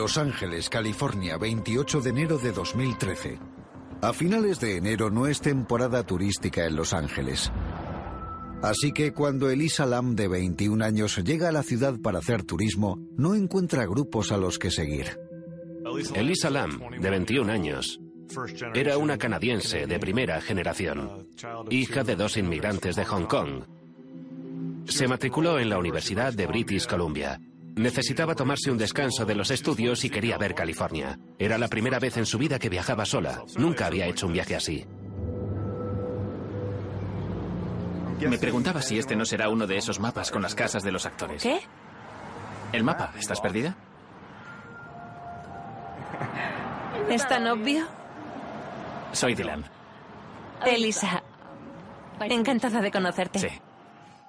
Los Ángeles, California, 28 de enero de 2013. A finales de enero no es temporada turística en Los Ángeles. Así que cuando Elisa Lam, de 21 años, llega a la ciudad para hacer turismo, no encuentra grupos a los que seguir. Elisa Lam, de 21 años, era una canadiense de primera generación, hija de dos inmigrantes de Hong Kong. Se matriculó en la Universidad de British Columbia. Necesitaba tomarse un descanso de los estudios y quería ver California. Era la primera vez en su vida que viajaba sola. Nunca había hecho un viaje así. Me preguntaba si este no será uno de esos mapas con las casas de los actores. ¿Qué? ¿El mapa? ¿Estás perdida? ¿Es tan obvio? Soy Dylan. Elisa. Encantada de conocerte. Sí.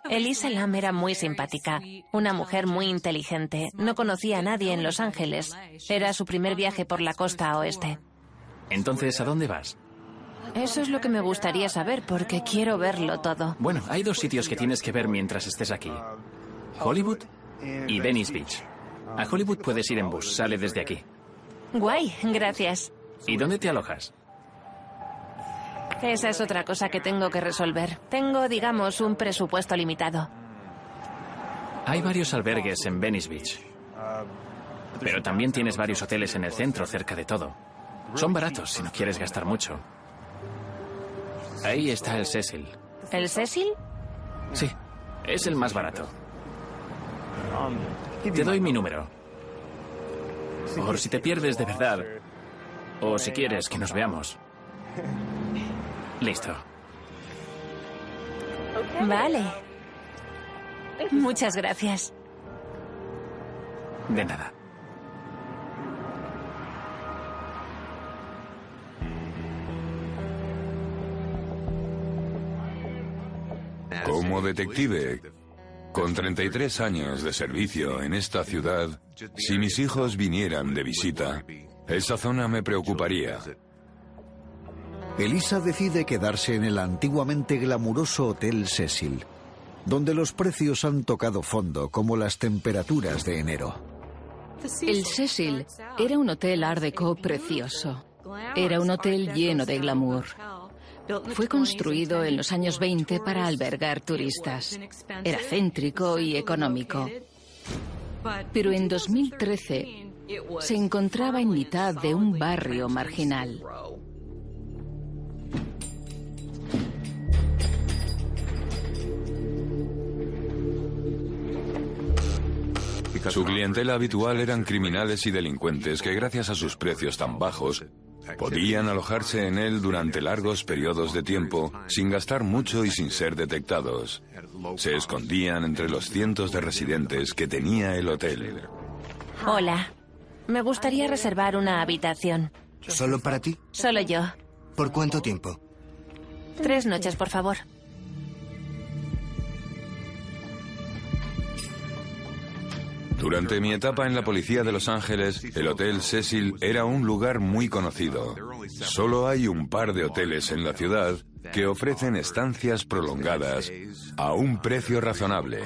Elisa Lam era muy simpática, una mujer muy inteligente. No conocía a nadie en Los Ángeles. Era su primer viaje por la costa oeste. Entonces, ¿a dónde vas? Eso es lo que me gustaría saber porque quiero verlo todo. Bueno, hay dos sitios que tienes que ver mientras estés aquí. Hollywood y Venice Beach. A Hollywood puedes ir en bus, sale desde aquí. Guay, gracias. ¿Y dónde te alojas? Esa es otra cosa que tengo que resolver. Tengo, digamos, un presupuesto limitado. Hay varios albergues en Venice Beach. Pero también tienes varios hoteles en el centro, cerca de todo. Son baratos si no quieres gastar mucho. Ahí está el Cecil. ¿El Cecil? Sí, es el más barato. Te doy mi número. Por si te pierdes de verdad. O si quieres que nos veamos. Listo. Vale. Muchas gracias. De nada. Como detective, con 33 años de servicio en esta ciudad, si mis hijos vinieran de visita, esa zona me preocuparía. Elisa decide quedarse en el antiguamente glamuroso Hotel Cecil, donde los precios han tocado fondo como las temperaturas de enero. El Cecil era un hotel art déco precioso. Era un hotel lleno de glamour. Fue construido en los años 20 para albergar turistas. Era céntrico y económico. Pero en 2013 se encontraba en mitad de un barrio marginal. Su clientela habitual eran criminales y delincuentes que gracias a sus precios tan bajos podían alojarse en él durante largos periodos de tiempo sin gastar mucho y sin ser detectados. Se escondían entre los cientos de residentes que tenía el hotel. Hola. Me gustaría reservar una habitación. ¿Solo para ti? Solo yo. ¿Por cuánto tiempo? Tres noches, por favor. Durante mi etapa en la policía de Los Ángeles, el Hotel Cecil era un lugar muy conocido. Solo hay un par de hoteles en la ciudad que ofrecen estancias prolongadas a un precio razonable.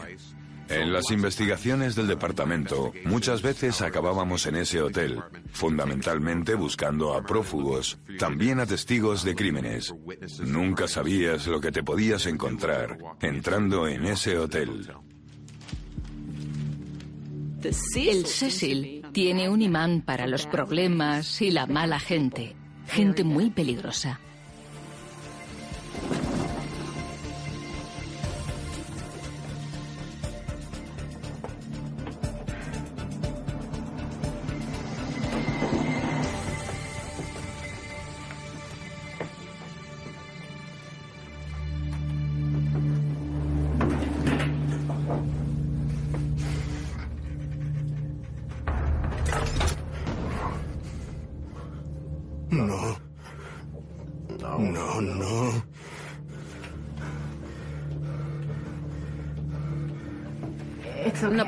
En las investigaciones del departamento, muchas veces acabábamos en ese hotel, fundamentalmente buscando a prófugos, también a testigos de crímenes. Nunca sabías lo que te podías encontrar entrando en ese hotel. El Cecil tiene un imán para los problemas y la mala gente. Gente muy peligrosa.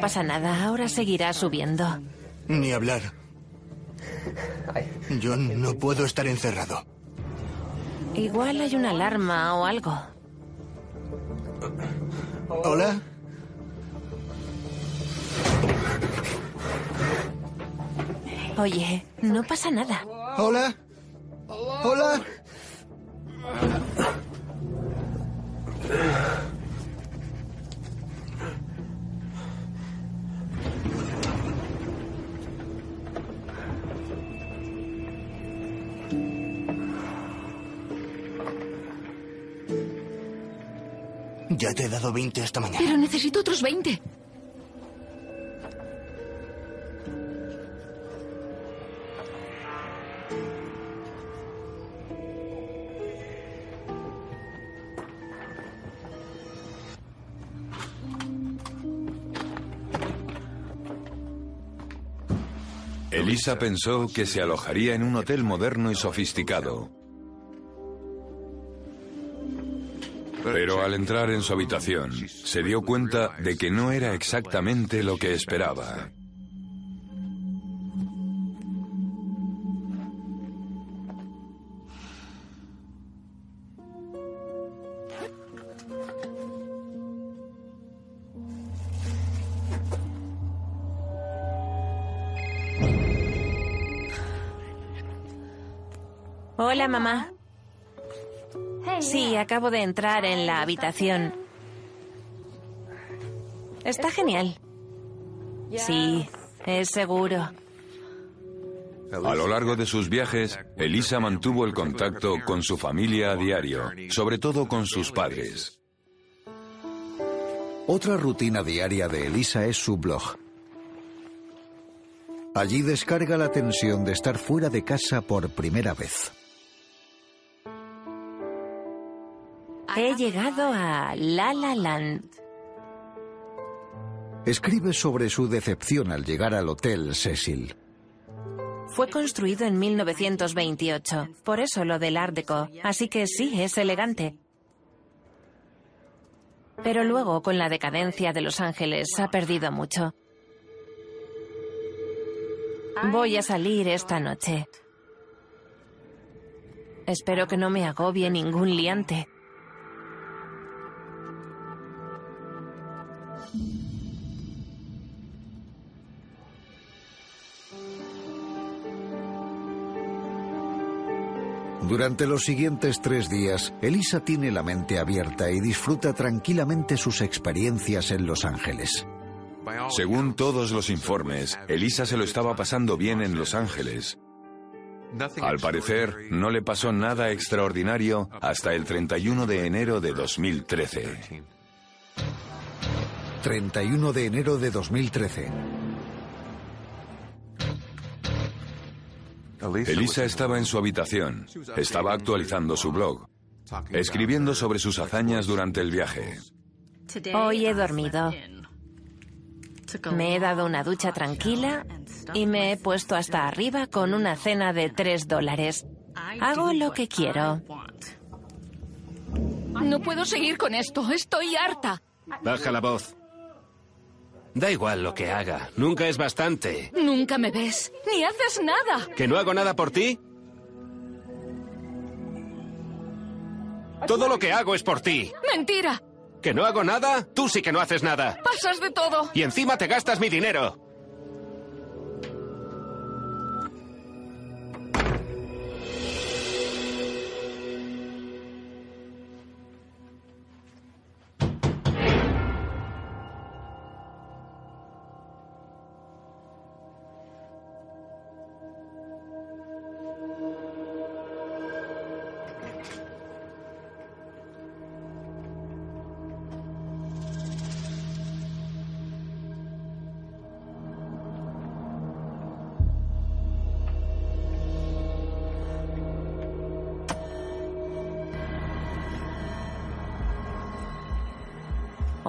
Pasa nada, ahora seguirá subiendo. Ni hablar. Yo no puedo estar encerrado. Igual hay una alarma o algo. ¿Hola? Oye, no pasa nada. ¿Hola? ¿Hola? Ya te he dado 20 esta mañana. Pero necesito otros 20. Elisa pensó que se alojaría en un hotel moderno y sofisticado. al entrar en su habitación se dio cuenta de que no era exactamente lo que esperaba. Hola, mamá. Acabo de entrar en la habitación. Está genial. Sí, es seguro. A lo largo de sus viajes, Elisa mantuvo el contacto con su familia a diario, sobre todo con sus padres. Otra rutina diaria de Elisa es su blog. Allí descarga la tensión de estar fuera de casa por primera vez. He llegado a La La Land. Escribe sobre su decepción al llegar al Hotel Cecil. Fue construido en 1928, por eso lo del Art Deco. Así que sí, es elegante. Pero luego, con la decadencia de Los Ángeles, ha perdido mucho. Voy a salir esta noche. Espero que no me agobie ningún liante. Durante los siguientes tres días, Elisa tiene la mente abierta y disfruta tranquilamente sus experiencias en Los Ángeles. Según todos los informes, Elisa se lo estaba pasando bien en Los Ángeles. Al parecer, no le pasó nada extraordinario hasta el 31 de enero de 2013. 31 de enero de 2013. Elisa estaba en su habitación. Estaba actualizando su blog, escribiendo sobre sus hazañas durante el viaje. Hoy he dormido. Me he dado una ducha tranquila y me he puesto hasta arriba con una cena de tres dólares. Hago lo que quiero. No puedo seguir con esto. Estoy harta. Baja la voz. Da igual lo que haga. Nunca es bastante. Nunca me ves. Ni haces nada. ¿Que no hago nada por ti? Todo lo que hago es por ti. Mentira. ¿Que no hago nada? Tú sí que no haces nada. Pasas de todo. Y encima te gastas mi dinero.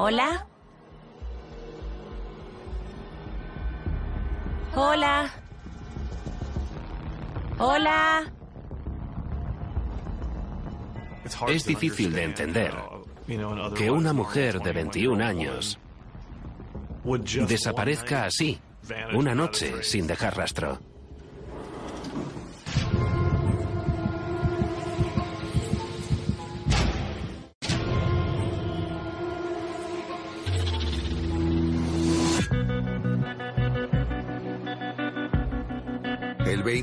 ¿Hola? Hola. Hola. Es difícil de entender que una mujer de 21 años desaparezca así, una noche sin dejar rastro.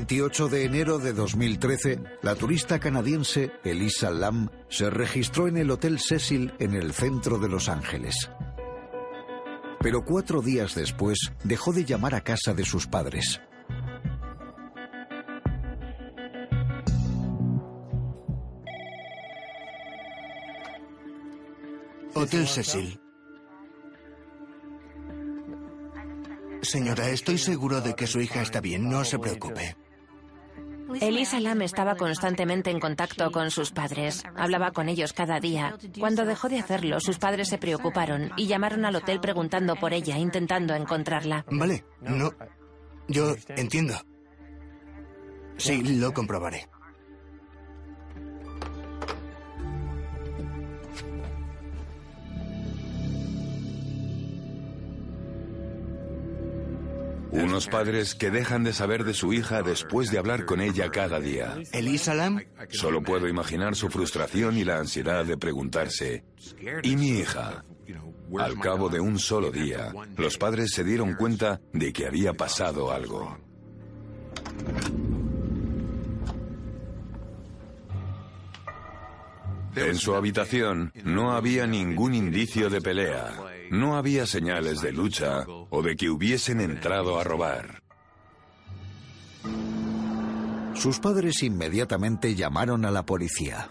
28 de enero de 2013, la turista canadiense Elisa Lam se registró en el Hotel Cecil en el centro de Los Ángeles. Pero cuatro días después dejó de llamar a casa de sus padres. Hotel Cecil. Señora, estoy seguro de que su hija está bien, no se preocupe. Elisa Lam estaba constantemente en contacto con sus padres. Hablaba con ellos cada día. Cuando dejó de hacerlo, sus padres se preocuparon y llamaron al hotel preguntando por ella, intentando encontrarla. Vale, no. Yo entiendo. Sí, lo comprobaré. Unos padres que dejan de saber de su hija después de hablar con ella cada día. ¿Elisa Lam? Solo puedo imaginar su frustración y la ansiedad de preguntarse, ¿y mi hija? Al cabo de un solo día, los padres se dieron cuenta de que había pasado algo. En su habitación no había ningún indicio de pelea, no había señales de lucha o de que hubiesen entrado a robar. Sus padres inmediatamente llamaron a la policía.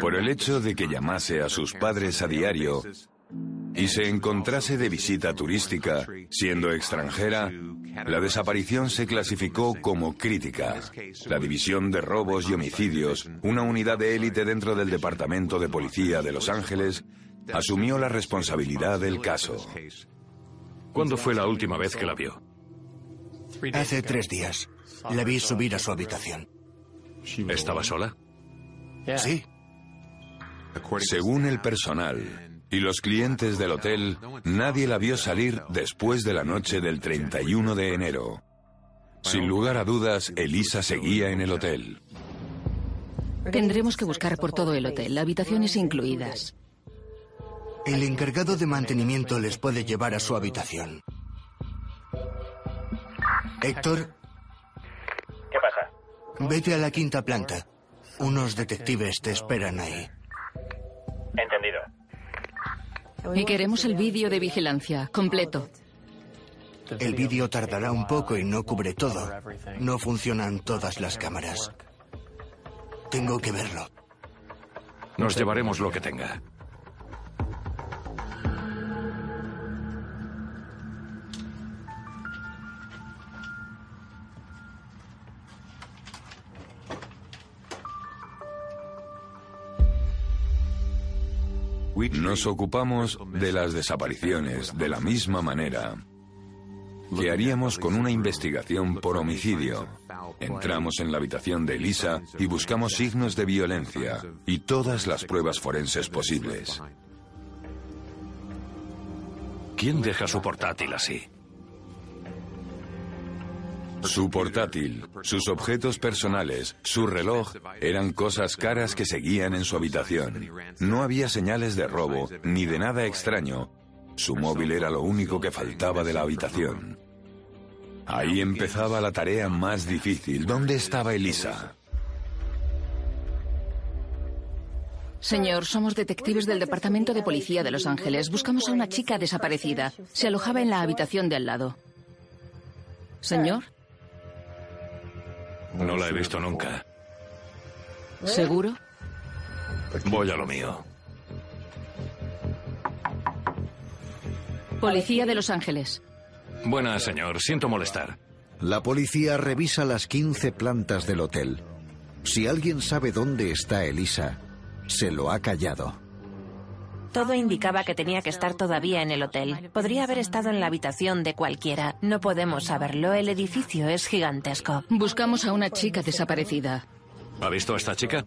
Por el hecho de que llamase a sus padres a diario y se encontrase de visita turística, siendo extranjera, la desaparición se clasificó como crítica. La División de Robos y Homicidios, una unidad de élite dentro del Departamento de Policía de Los Ángeles, asumió la responsabilidad del caso. ¿Cuándo fue la última vez que la vio? Hace tres días. La vi subir a su habitación. ¿Estaba sola? Sí. Según el personal y los clientes del hotel, nadie la vio salir después de la noche del 31 de enero. Sin lugar a dudas, Elisa seguía en el hotel. Tendremos que buscar por todo el hotel, habitaciones incluidas. El encargado de mantenimiento les puede llevar a su habitación. Héctor. ¿Qué pasa? Vete a la quinta planta. Unos detectives te esperan ahí. Entendido. Y queremos el vídeo de vigilancia, completo. El vídeo tardará un poco y no cubre todo. No funcionan todas las cámaras. Tengo que verlo. Nos llevaremos lo que tenga. Nos ocupamos de las desapariciones de la misma manera que haríamos con una investigación por homicidio. Entramos en la habitación de Elisa y buscamos signos de violencia y todas las pruebas forenses posibles. ¿Quién deja su portátil así? Su portátil, sus objetos personales, su reloj eran cosas caras que seguían en su habitación. No había señales de robo ni de nada extraño. Su móvil era lo único que faltaba de la habitación. Ahí empezaba la tarea más difícil. ¿Dónde estaba Elisa? Señor, somos detectives del Departamento de Policía de Los Ángeles. Buscamos a una chica desaparecida. Se alojaba en la habitación de al lado. Señor. No la he visto nunca. ¿Seguro? Voy a lo mío. Policía de Los Ángeles. Buenas, señor. Siento molestar. La policía revisa las 15 plantas del hotel. Si alguien sabe dónde está Elisa, se lo ha callado. Todo indicaba que tenía que estar todavía en el hotel. Podría haber estado en la habitación de cualquiera. No podemos saberlo. El edificio es gigantesco. Buscamos a una chica desaparecida. ¿Ha visto a esta chica?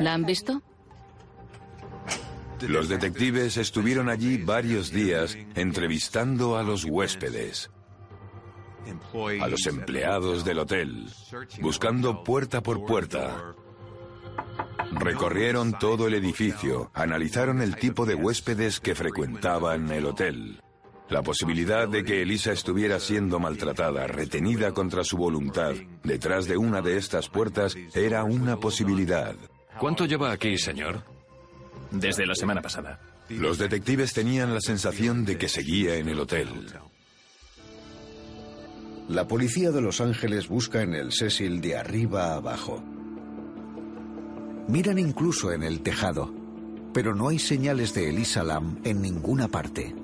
¿La han visto? Los detectives estuvieron allí varios días entrevistando a los huéspedes, a los empleados del hotel, buscando puerta por puerta. Recorrieron todo el edificio, analizaron el tipo de huéspedes que frecuentaban el hotel. La posibilidad de que Elisa estuviera siendo maltratada, retenida contra su voluntad, detrás de una de estas puertas, era una posibilidad. ¿Cuánto lleva aquí, señor? Desde la semana pasada. Los detectives tenían la sensación de que seguía en el hotel. La policía de Los Ángeles busca en el Cecil de arriba a abajo. Miran incluso en el tejado, pero no hay señales de Elisa Lam en ninguna parte.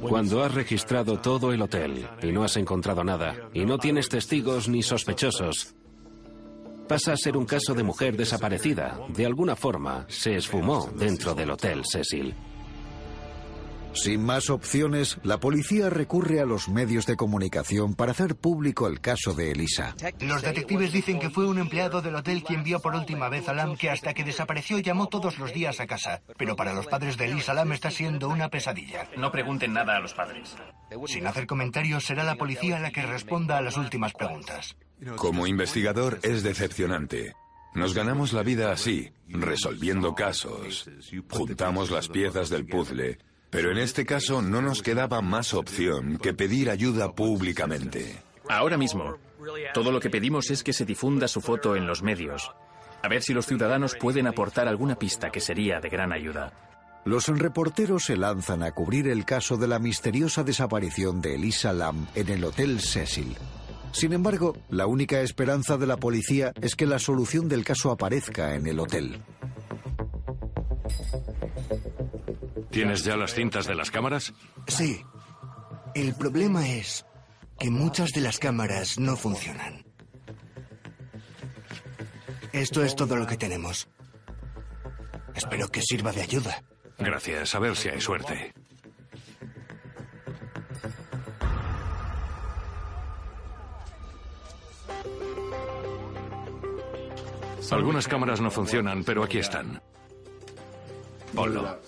Cuando has registrado todo el hotel y no has encontrado nada, y no tienes testigos ni sospechosos, pasa a ser un caso de mujer desaparecida. De alguna forma, se esfumó dentro del hotel Cecil. Sin más opciones, la policía recurre a los medios de comunicación para hacer público el caso de Elisa. Los detectives dicen que fue un empleado del hotel quien vio por última vez a Lam que hasta que desapareció llamó todos los días a casa. Pero para los padres de Elisa Lam está siendo una pesadilla. No pregunten nada a los padres. Sin hacer comentarios, será la policía la que responda a las últimas preguntas. Como investigador es decepcionante. Nos ganamos la vida así, resolviendo casos. Juntamos las piezas del puzzle, pero en este caso no nos quedaba más opción que pedir ayuda públicamente. Ahora mismo, todo lo que pedimos es que se difunda su foto en los medios A ver si los ciudadanos pueden aportar alguna pista que sería de gran ayuda. Los reporteros se lanzan a cubrir el caso de la misteriosa desaparición de Elisa Lam en el Hotel Cecil. Sin embargo, la única esperanza de la policía es que la solución del caso aparezca en el hotel. ¿Tienes ya las cintas de las cámaras? Sí. El problema es que muchas de las cámaras no funcionan. Esto es todo lo que tenemos. Espero que sirva de ayuda. Gracias, a ver si hay suerte. Algunas cámaras no funcionan, pero aquí están. Ponlo.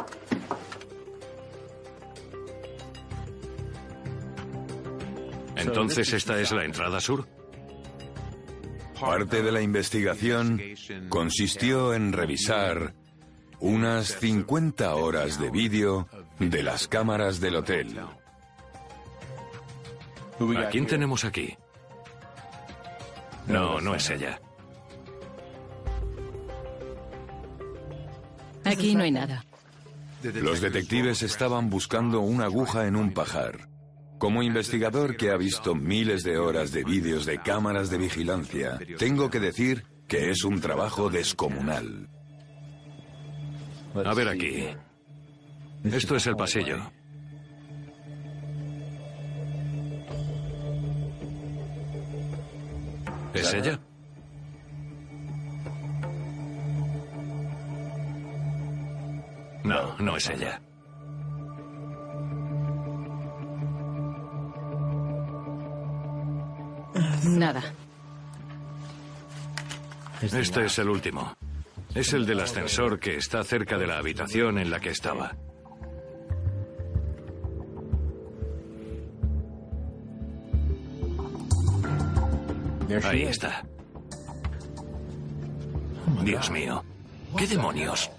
Entonces, ¿esta es la entrada sur? Parte de la investigación consistió en revisar unas 50 horas de vídeo de las cámaras del hotel. ¿A quién tenemos aquí? No, no es ella. Aquí no hay nada. Los detectives estaban buscando una aguja en un pajar. Como investigador que ha visto miles de horas de vídeos de cámaras de vigilancia, tengo que decir que es un trabajo descomunal. A ver aquí. Esto es el pasillo. ¿Es ella? No, no es ella. Nada. Este es el último. Es el del ascensor que está cerca de la habitación en la que estaba. Ahí está. Dios mío. ¿Qué demonios?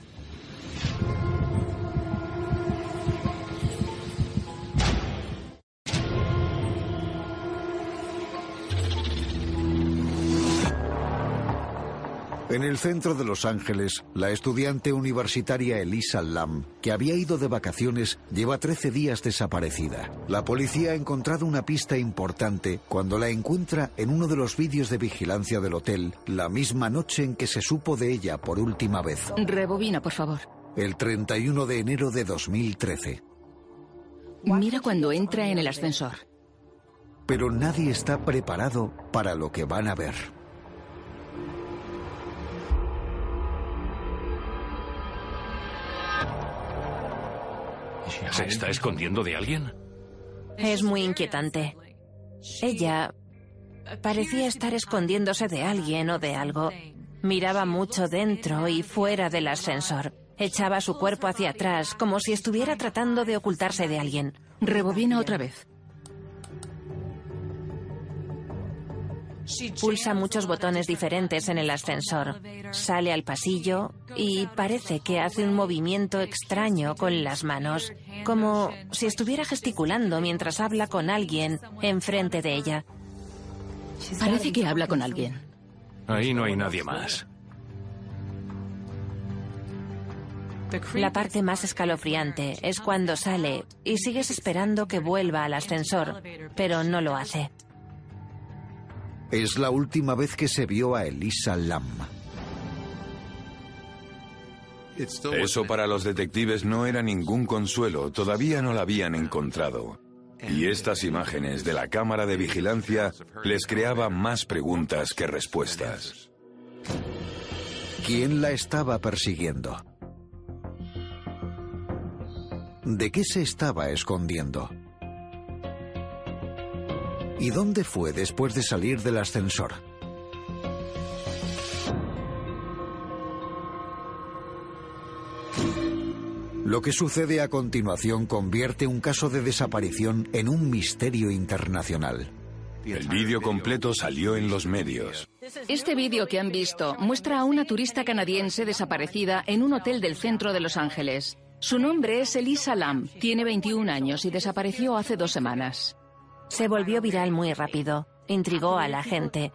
En el centro de Los Ángeles, la estudiante universitaria Elisa Lam, que había ido de vacaciones, lleva 13 días desaparecida. La policía ha encontrado una pista importante cuando la encuentra en uno de los vídeos de vigilancia del hotel, la misma noche en que se supo de ella por última vez. Rebobina, por favor. El 31 de enero de 2013. Mira cuando entra en el ascensor. Pero nadie está preparado para lo que van a ver. ¿Se está escondiendo de alguien? Es muy inquietante. Ella parecía estar escondiéndose de alguien o de algo. Miraba mucho dentro y fuera del ascensor. Echaba su cuerpo hacia atrás como si estuviera tratando de ocultarse de alguien. Rebobina otra vez. Pulsa muchos botones diferentes en el ascensor. Sale al pasillo y parece que hace un movimiento extraño con las manos, como si estuviera gesticulando mientras habla con alguien enfrente de ella. Parece que habla con alguien. Ahí no hay nadie más. La parte más escalofriante es cuando sale y sigues esperando que vuelva al ascensor, pero no lo hace. Es la última vez que se vio a Elisa Lam. Eso para los detectives no era ningún consuelo, todavía no la habían encontrado. Y estas imágenes de la cámara de vigilancia les creaban más preguntas que respuestas. ¿Quién la estaba persiguiendo? ¿De qué se estaba escondiendo? ¿Y dónde fue después de salir del ascensor? Lo que sucede a continuación convierte un caso de desaparición en un misterio internacional. El vídeo completo salió en los medios. Este vídeo que han visto muestra a una turista canadiense desaparecida en un hotel del centro de Los Ángeles. Su nombre es Elisa Lam, tiene 21 años y desapareció hace dos semanas. Se volvió viral muy rápido, intrigó a la gente.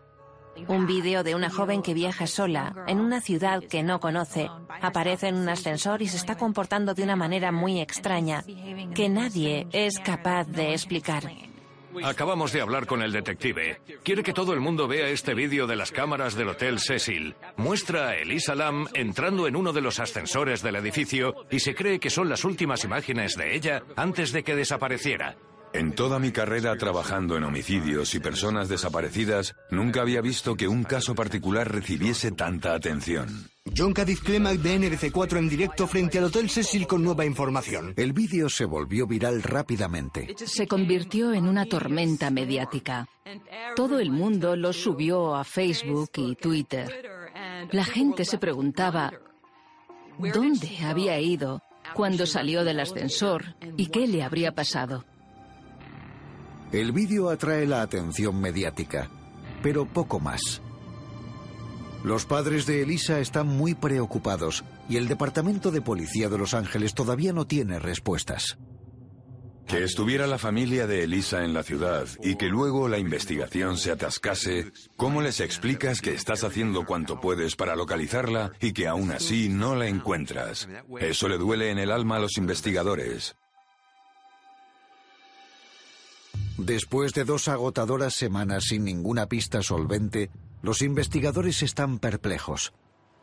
Un vídeo de una joven que viaja sola en una ciudad que no conoce, aparece en un ascensor y se está comportando de una manera muy extraña que nadie es capaz de explicar. Acabamos de hablar con el detective. Quiere que todo el mundo vea este vídeo de las cámaras del Hotel Cecil. Muestra a Elisa Lam entrando en uno de los ascensores del edificio y se cree que son las últimas imágenes de ella antes de que desapareciera. En toda mi carrera trabajando en homicidios y personas desaparecidas, nunca había visto que un caso particular recibiese tanta atención. John Cadiz Clemac de NBC4 en directo frente al Hotel Cecil con nueva información. El vídeo se volvió viral rápidamente. Se convirtió en una tormenta mediática. Todo el mundo lo subió a Facebook y Twitter. La gente se preguntaba dónde había ido cuando salió del ascensor y qué le habría pasado. El vídeo atrae la atención mediática, pero poco más. Los padres de Elisa están muy preocupados y el Departamento de Policía de Los Ángeles todavía no tiene respuestas. Que estuviera la familia de Elisa en la ciudad y que luego la investigación se atascase, ¿cómo les explicas que estás haciendo cuanto puedes para localizarla y que aún así no la encuentras? Eso le duele en el alma a los investigadores. Después de dos agotadoras semanas sin ninguna pista solvente, los investigadores están perplejos.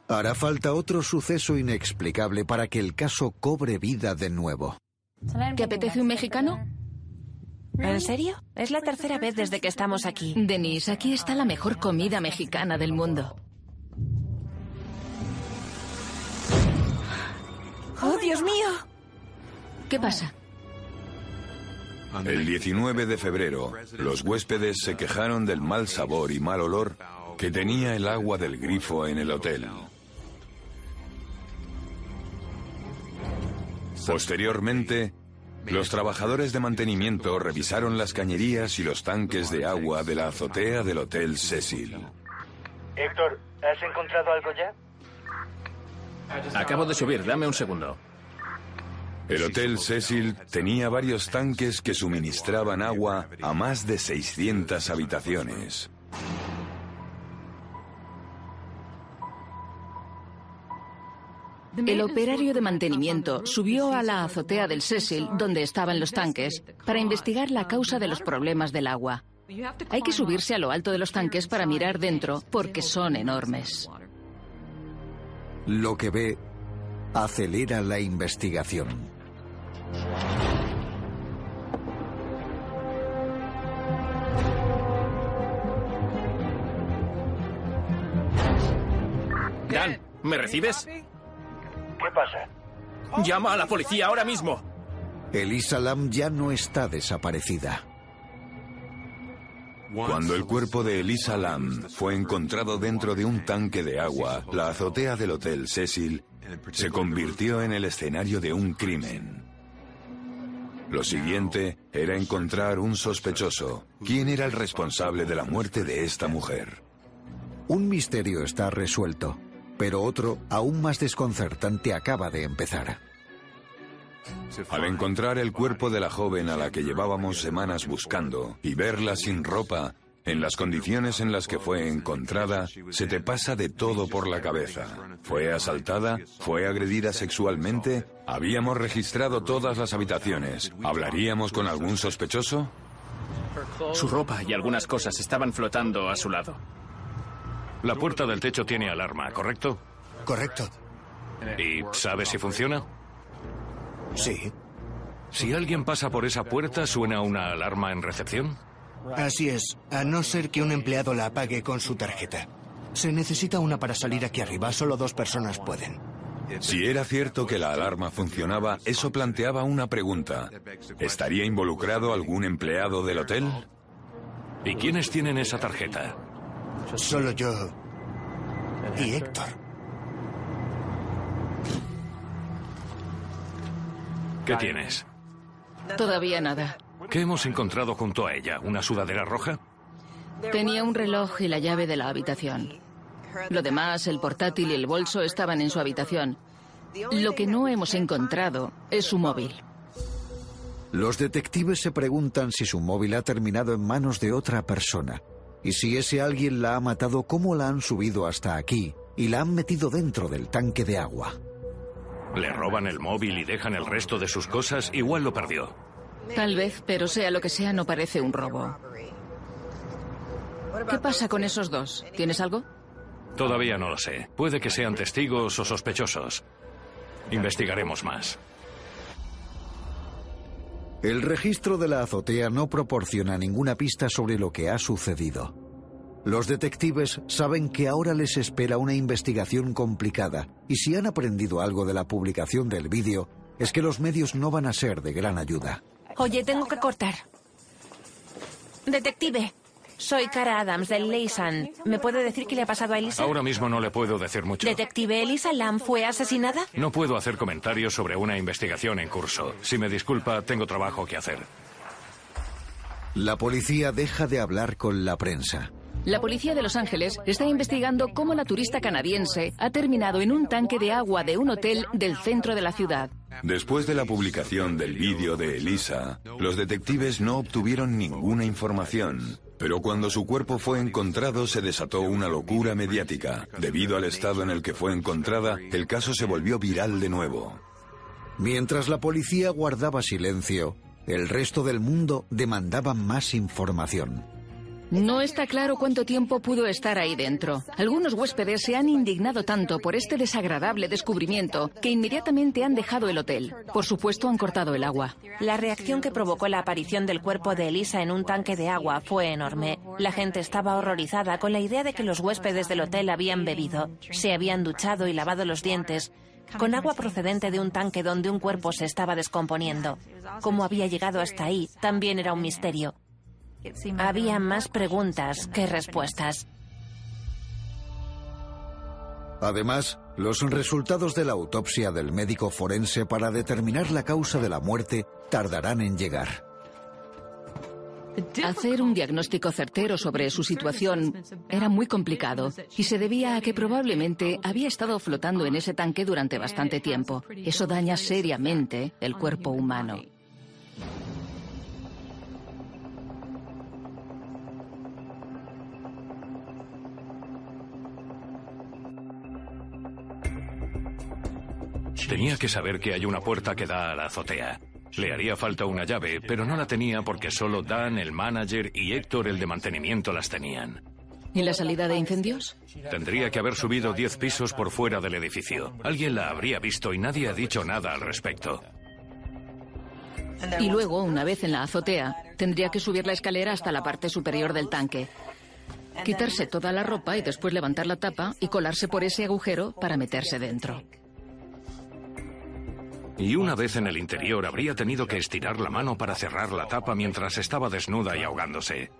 Hará falta otro suceso inexplicable para que el caso cobre vida de nuevo. ¿Te apetece un mexicano? ¿En serio? Es la tercera vez desde que estamos aquí. Denise, aquí está la mejor comida mexicana del mundo. ¡Oh, Dios mío! ¿Qué pasa? El 19 de febrero, los huéspedes se quejaron del mal sabor y mal olor que tenía el agua del grifo en el hotel. Posteriormente, los trabajadores de mantenimiento revisaron las cañerías y los tanques de agua de la azotea del Hotel Cecil. Héctor, ¿has encontrado algo ya? Acabo de subir, dame un segundo. El Hotel Cecil tenía varios tanques que suministraban agua a más de 600 habitaciones. El operario de mantenimiento subió a la azotea del Cecil, donde estaban los tanques, para investigar la causa de los problemas del agua. Hay que subirse a lo alto de los tanques para mirar dentro, porque son enormes. Lo que ve acelera la investigación. Dan, ¿me recibes? ¿Qué pasa? Llama a la policía ahora mismo. Elisa Lam ya no está desaparecida. Cuando el cuerpo de Elisa Lam fue encontrado dentro de un tanque de agua, la azotea del Hotel Cecil se convirtió en el escenario de un crimen. Lo siguiente era encontrar un sospechoso. ¿Quién era el responsable de la muerte de esta mujer? Un misterio está resuelto, pero otro, aún más desconcertante, acaba de empezar. Al encontrar el cuerpo de la joven a la que llevábamos semanas buscando y verla sin ropa, en las condiciones en las que fue encontrada, se te pasa de todo por la cabeza. ¿Fue asaltada? ¿Fue agredida sexualmente? Habíamos registrado todas las habitaciones. ¿Hablaríamos con algún sospechoso? Su ropa y algunas cosas estaban flotando a su lado. La puerta del techo tiene alarma, ¿correcto? Correcto. ¿Y sabe si funciona? Sí. Si alguien pasa por esa puerta, ¿suena una alarma en recepción? Así es, a no ser que un empleado la apague con su tarjeta. Se necesita una para salir aquí arriba, solo dos personas pueden. Si era cierto que la alarma funcionaba, eso planteaba una pregunta. ¿Estaría involucrado algún empleado del hotel? ¿Y quiénes tienen esa tarjeta? Solo yo y Héctor. ¿Qué tienes? Todavía nada. ¿Qué hemos encontrado junto a ella? ¿Una sudadera roja? Tenía un reloj y la llave de la habitación. Lo demás, el portátil y el bolso estaban en su habitación. Lo que no hemos encontrado es su móvil. Los detectives se preguntan si su móvil ha terminado en manos de otra persona. Y si ese alguien la ha matado, ¿cómo la han subido hasta aquí y la han metido dentro del tanque de agua? Le roban el móvil y dejan el resto de sus cosas, igual lo perdió. Tal vez, pero sea lo que sea, no parece un robo. ¿Qué pasa con esos dos? ¿Tienes algo? Todavía no lo sé. Puede que sean testigos o sospechosos. Investigaremos más. El registro de la azotea no proporciona ninguna pista sobre lo que ha sucedido. Los detectives saben que ahora les espera una investigación complicada y si han aprendido algo de la publicación del vídeo es que los medios no van a ser de gran ayuda. Oye, tengo que cortar. Detective, soy Cara Adams del Leysan. ¿Me puede decir qué le ha pasado a Elisa? Ahora mismo no le puedo decir mucho. Detective, ¿Elisa Lam fue asesinada? No puedo hacer comentarios sobre una investigación en curso. Si me disculpa, tengo trabajo que hacer. La policía deja de hablar con la prensa. La policía de Los Ángeles está investigando cómo la turista canadiense ha terminado en un tanque de agua de un hotel del centro de la ciudad. Después de la publicación del vídeo de Elisa, los detectives no obtuvieron ninguna información. Pero cuando su cuerpo fue encontrado se desató una locura mediática. Debido al estado en el que fue encontrada, el caso se volvió viral de nuevo. Mientras la policía guardaba silencio, el resto del mundo demandaba más información. No está claro cuánto tiempo pudo estar ahí dentro. Algunos huéspedes se han indignado tanto por este desagradable descubrimiento que inmediatamente han dejado el hotel. Por supuesto, han cortado el agua. La reacción que provocó la aparición del cuerpo de Elisa en un tanque de agua fue enorme. La gente estaba horrorizada con la idea de que los huéspedes del hotel habían bebido, se habían duchado y lavado los dientes con agua procedente de un tanque donde un cuerpo se estaba descomponiendo. Cómo había llegado hasta ahí también era un misterio. Había más preguntas que respuestas. Además, los resultados de la autopsia del médico forense para determinar la causa de la muerte tardarán en llegar. Hacer un diagnóstico certero sobre su situación era muy complicado y se debía a que probablemente había estado flotando en ese tanque durante bastante tiempo. Eso daña seriamente el cuerpo humano. Tenía que saber que hay una puerta que da a la azotea. Le haría falta una llave, pero no la tenía porque solo Dan, el manager, y Héctor, el de mantenimiento, las tenían. ¿Y la salida de incendios? Tendría que haber subido 10 pisos por fuera del edificio. Alguien la habría visto y nadie ha dicho nada al respecto. Y luego, una vez en la azotea, tendría que subir la escalera hasta la parte superior del tanque. Quitarse toda la ropa y después levantar la tapa y colarse por ese agujero para meterse dentro. Y una vez en el interior habría tenido que estirar la mano para cerrar la tapa mientras estaba desnuda y ahogándose.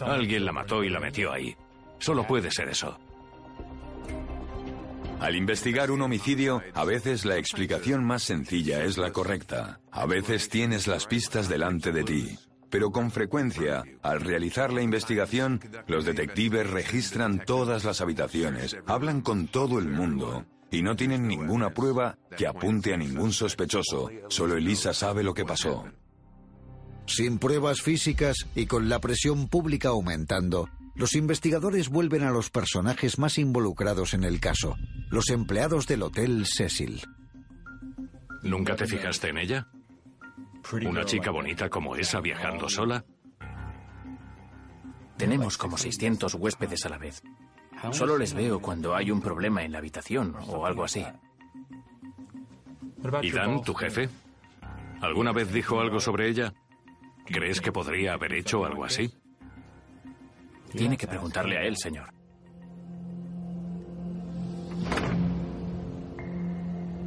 Alguien la mató y la metió ahí. Solo puede ser eso. Al investigar un homicidio, a veces la explicación más sencilla es la correcta. A veces tienes las pistas delante de ti. Pero con frecuencia, al realizar la investigación, los detectives registran todas las habitaciones, hablan con todo el mundo y no tienen ninguna prueba que apunte a ningún sospechoso. Solo Elisa sabe lo que pasó. Sin pruebas físicas y con la presión pública aumentando, los investigadores vuelven a los personajes más involucrados en el caso, los empleados del Hotel Cecil. ¿Nunca te fijaste en ella? ¿Una chica bonita como esa viajando sola? Tenemos como 600 huéspedes a la vez. Solo les veo cuando hay un problema en la habitación o algo así. ¿Y Dan, tu jefe? ¿Alguna vez dijo algo sobre ella? ¿Crees que podría haber hecho algo así? Tiene que preguntarle a él, señor.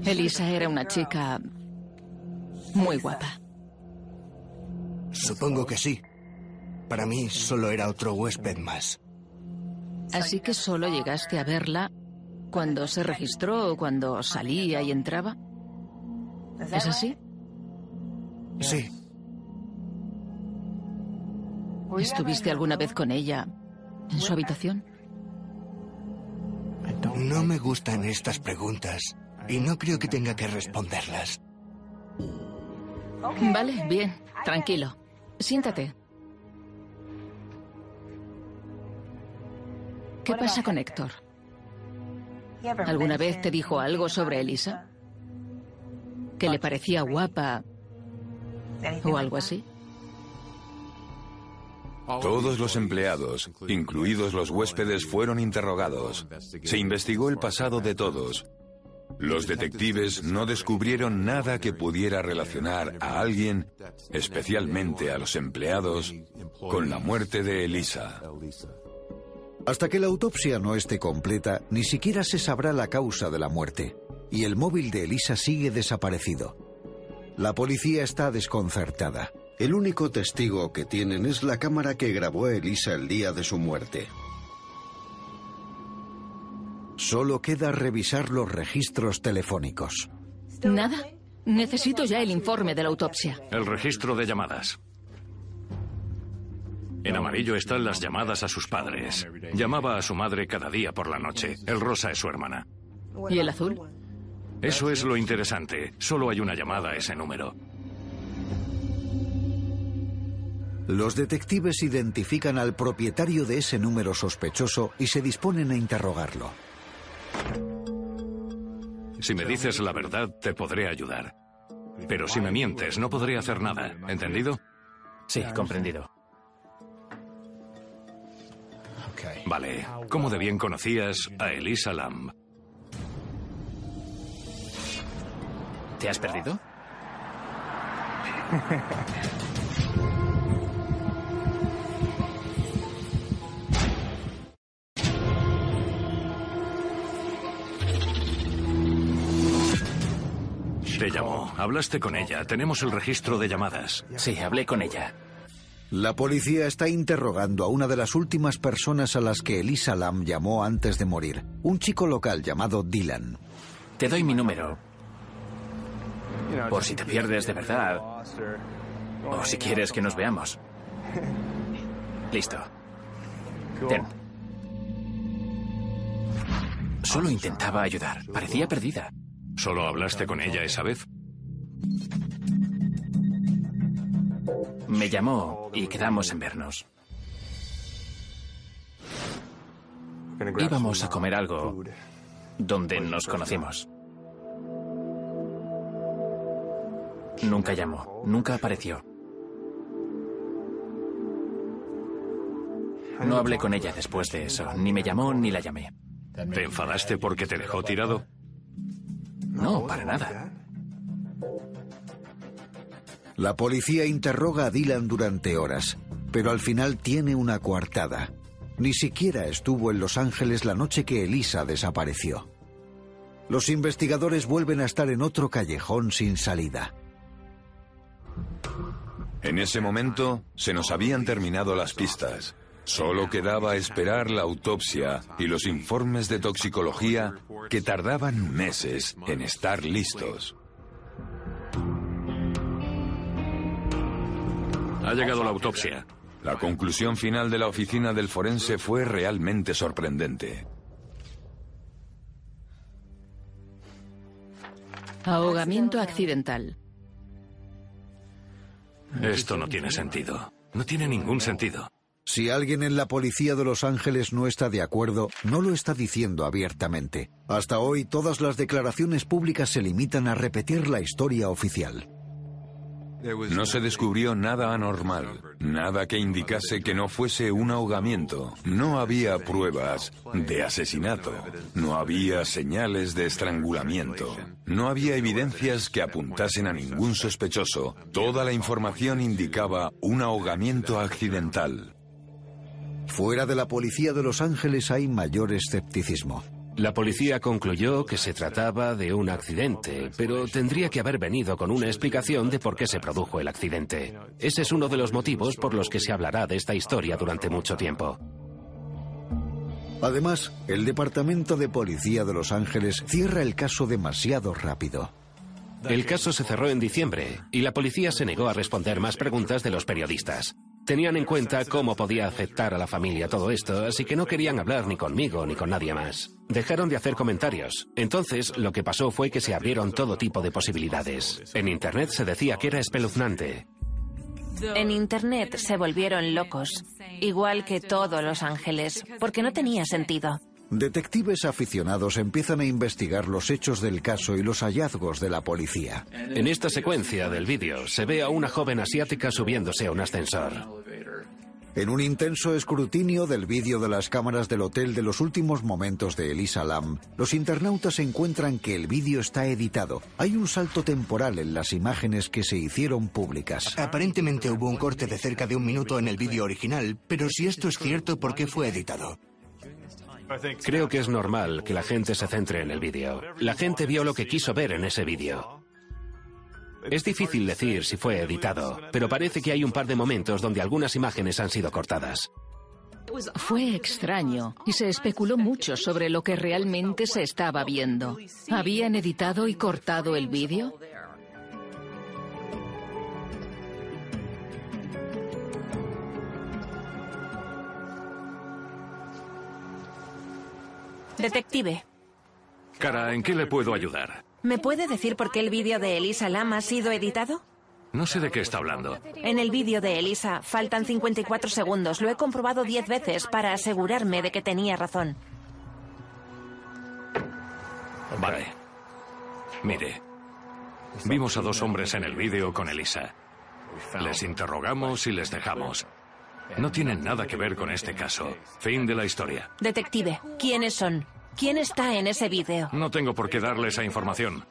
Elisa era una chica muy guapa. Supongo que sí. Para mí solo era otro huésped más. Así que solo llegaste a verla cuando se registró o cuando salía y entraba. ¿Es así? Sí. ¿Estuviste alguna vez con ella en su habitación? No me gustan estas preguntas y no creo que tenga que responderlas. Vale, bien, tranquilo. Siéntate. ¿Qué pasa con Héctor? ¿Alguna vez te dijo algo sobre Elisa? ¿Que le parecía guapa o algo así? Todos los empleados, incluidos los huéspedes, fueron interrogados. Se investigó el pasado de todos. Los detectives no descubrieron nada que pudiera relacionar a alguien, especialmente a los empleados, con la muerte de Elisa. Hasta que la autopsia no esté completa, ni siquiera se sabrá la causa de la muerte. Y el móvil de Elisa sigue desaparecido. La policía está desconcertada. El único testigo que tienen es la cámara que grabó a Elisa el día de su muerte. Solo queda revisar los registros telefónicos. ¿Nada? Necesito ya el informe de la autopsia. El registro de llamadas. En amarillo están las llamadas a sus padres. Llamaba a su madre cada día por la noche. El rosa es su hermana. ¿Y el azul? Eso es lo interesante. Solo hay una llamada a ese número. Los detectives identifican al propietario de ese número sospechoso y se disponen a interrogarlo. Si me dices la verdad, te podré ayudar. Pero si me mientes, no podré hacer nada. ¿Entendido? Sí, comprendido. Vale. ¿Cómo de bien conocías a Elisa Lamb? ¿Te has perdido? Te llamó, hablaste con ella, tenemos el registro de llamadas. Sí, hablé con ella. La policía está interrogando a una de las últimas personas a las que Elisa Lam llamó antes de morir, un chico local llamado Dylan. Te doy mi número. Por si te pierdes de verdad. O si quieres que nos veamos. Listo. Ten. Solo intentaba ayudar. Parecía perdida. ¿Solo hablaste con ella esa vez? Me llamó y quedamos en vernos. Íbamos a comer algo donde nos conocimos. Nunca llamó, nunca apareció. No hablé con ella después de eso, ni me llamó ni la llamé. ¿Te enfadaste porque te dejó tirado? No, para nada. La policía interroga a Dylan durante horas, pero al final tiene una coartada. Ni siquiera estuvo en Los Ángeles la noche que Elisa desapareció. Los investigadores vuelven a estar en otro callejón sin salida. En ese momento se nos habían terminado las pistas. Solo quedaba esperar la autopsia y los informes de toxicología que tardaban meses en estar listos. Ha llegado la autopsia. La conclusión final de la oficina del forense fue realmente sorprendente. Ahogamiento accidental. Esto no tiene sentido. No tiene ningún sentido. Si alguien en la policía de Los Ángeles no está de acuerdo, no lo está diciendo abiertamente. Hasta hoy todas las declaraciones públicas se limitan a repetir la historia oficial. No se descubrió nada anormal, nada que indicase que no fuese un ahogamiento. No había pruebas de asesinato, no había señales de estrangulamiento, no había evidencias que apuntasen a ningún sospechoso. Toda la información indicaba un ahogamiento accidental. Fuera de la policía de Los Ángeles hay mayor escepticismo. La policía concluyó que se trataba de un accidente, pero tendría que haber venido con una explicación de por qué se produjo el accidente. Ese es uno de los motivos por los que se hablará de esta historia durante mucho tiempo. Además, el Departamento de Policía de Los Ángeles cierra el caso demasiado rápido. El caso se cerró en diciembre y la policía se negó a responder más preguntas de los periodistas. Tenían en cuenta cómo podía afectar a la familia todo esto, así que no querían hablar ni conmigo ni con nadie más. Dejaron de hacer comentarios. Entonces, lo que pasó fue que se abrieron todo tipo de posibilidades. En Internet se decía que era espeluznante. En Internet se volvieron locos igual que todo Los Ángeles, porque no tenía sentido. Detectives aficionados empiezan a investigar los hechos del caso y los hallazgos de la policía. En esta secuencia del vídeo se ve a una joven asiática subiéndose a un ascensor. En un intenso escrutinio del vídeo de las cámaras del hotel de los últimos momentos de Elisa Lam, los internautas encuentran que el vídeo está editado. Hay un salto temporal en las imágenes que se hicieron públicas. Aparentemente hubo un corte de cerca de un minuto en el vídeo original, pero si esto es cierto, ¿por qué fue editado? Creo que es normal que la gente se centre en el vídeo. La gente vio lo que quiso ver en ese vídeo. Es difícil decir si fue editado, pero parece que hay un par de momentos donde algunas imágenes han sido cortadas. Fue extraño y se especuló mucho sobre lo que realmente se estaba viendo. ¿Habían editado y cortado el vídeo? Detective, Cara, ¿en qué le puedo ayudar? ¿me puede decir por qué el vídeo de Elisa Lam ha sido editado? No sé de qué está hablando. En el vídeo de Elisa faltan 54 segundos. Lo he comprobado 10 veces para asegurarme de que tenía razón. Vale. Mire, vimos a dos hombres en el vídeo con Elisa. Les interrogamos y les dejamos. No tienen nada que ver con este caso. Fin de la historia. Detective, ¿quiénes son? ¿Quién está en ese vídeo? No tengo por qué darle esa información.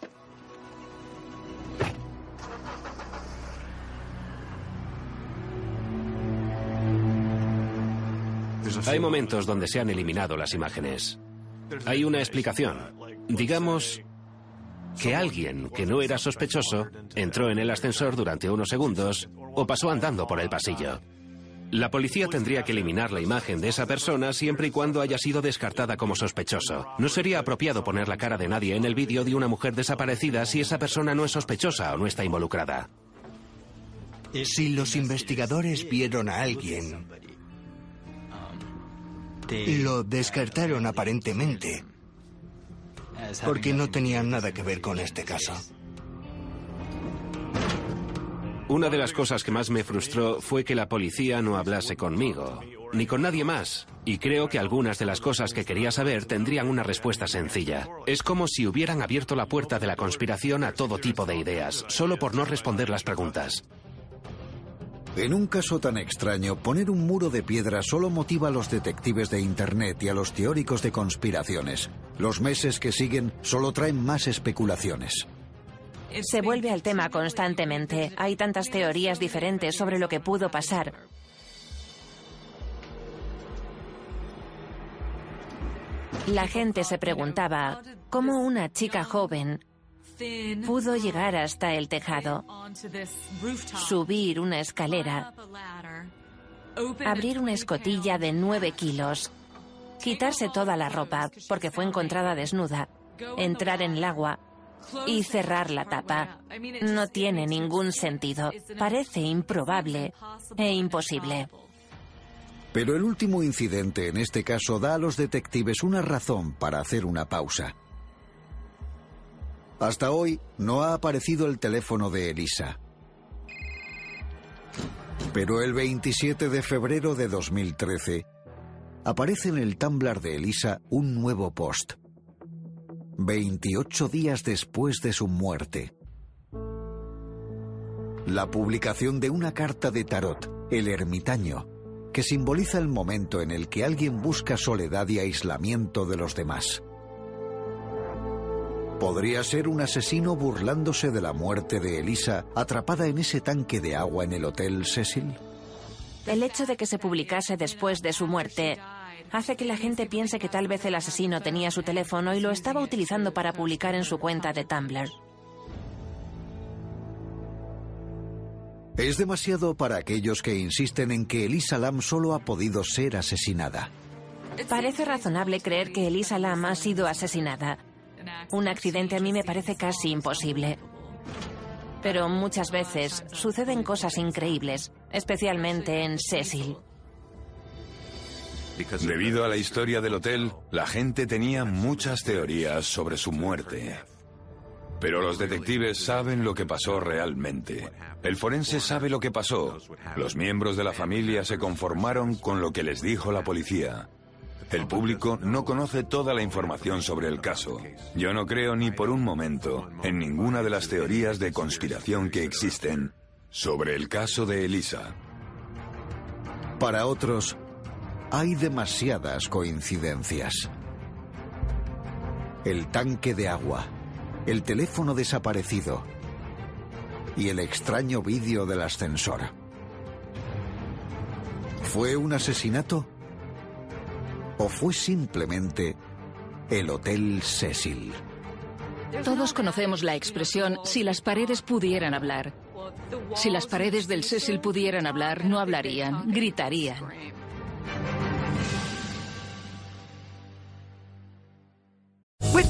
Hay momentos donde se han eliminado las imágenes. Hay una explicación. Digamos que alguien que no era sospechoso entró en el ascensor durante unos segundos o pasó andando por el pasillo. La policía tendría que eliminar la imagen de esa persona siempre y cuando haya sido descartada como sospechoso. No sería apropiado poner la cara de nadie en el vídeo de una mujer desaparecida si esa persona no es sospechosa o no está involucrada. Si los investigadores vieron a alguien, lo descartaron aparentemente, porque no tenían nada que ver con este caso. Una de las cosas que más me frustró fue que la policía no hablase conmigo, ni con nadie más, y creo que algunas de las cosas que quería saber tendrían una respuesta sencilla. Es como si hubieran abierto la puerta de la conspiración a todo tipo de ideas, solo por no responder las preguntas. En un caso tan extraño, poner un muro de piedra solo motiva a los detectives de Internet y a los teóricos de conspiraciones. Los meses que siguen solo traen más especulaciones. Se vuelve al tema constantemente. Hay tantas teorías diferentes sobre lo que pudo pasar. La gente se preguntaba cómo una chica joven pudo llegar hasta el tejado, subir una escalera, abrir una escotilla de nueve kilos, quitarse toda la ropa porque fue encontrada desnuda, entrar en el agua y cerrar la tapa. No tiene ningún sentido. Parece improbable e imposible. Pero el último incidente en este caso da a los detectives una razón para hacer una pausa. Hasta hoy no ha aparecido el teléfono de Elisa. Pero el 27 de febrero de 2013 aparece en el Tumblr de Elisa un nuevo post. 28 días después de su muerte. La publicación de una carta de tarot, el ermitaño, que simboliza el momento en el que alguien busca soledad y aislamiento de los demás. ¿Podría ser un asesino burlándose de la muerte de Elisa atrapada en ese tanque de agua en el Hotel Cecil? El hecho de que se publicase después de su muerte hace que la gente piense que tal vez el asesino tenía su teléfono y lo estaba utilizando para publicar en su cuenta de Tumblr. Es demasiado para aquellos que insisten en que Elisa Lam solo ha podido ser asesinada. Parece razonable creer que Elisa Lam ha sido asesinada. Un accidente a mí me parece casi imposible. Pero muchas veces suceden cosas increíbles, especialmente en Cecil. Debido a la historia del hotel, la gente tenía muchas teorías sobre su muerte. Pero los detectives saben lo que pasó realmente. El forense sabe lo que pasó. Los miembros de la familia se conformaron con lo que les dijo la policía. El público no conoce toda la información sobre el caso. Yo no creo ni por un momento en ninguna de las teorías de conspiración que existen sobre el caso de Elisa. Para otros, hay demasiadas coincidencias. El tanque de agua, el teléfono desaparecido y el extraño vídeo del ascensor. ¿Fue un asesinato? ¿O fue simplemente el Hotel Cecil? Todos conocemos la expresión si las paredes pudieran hablar. Si las paredes del Cecil pudieran hablar, no hablarían, gritarían.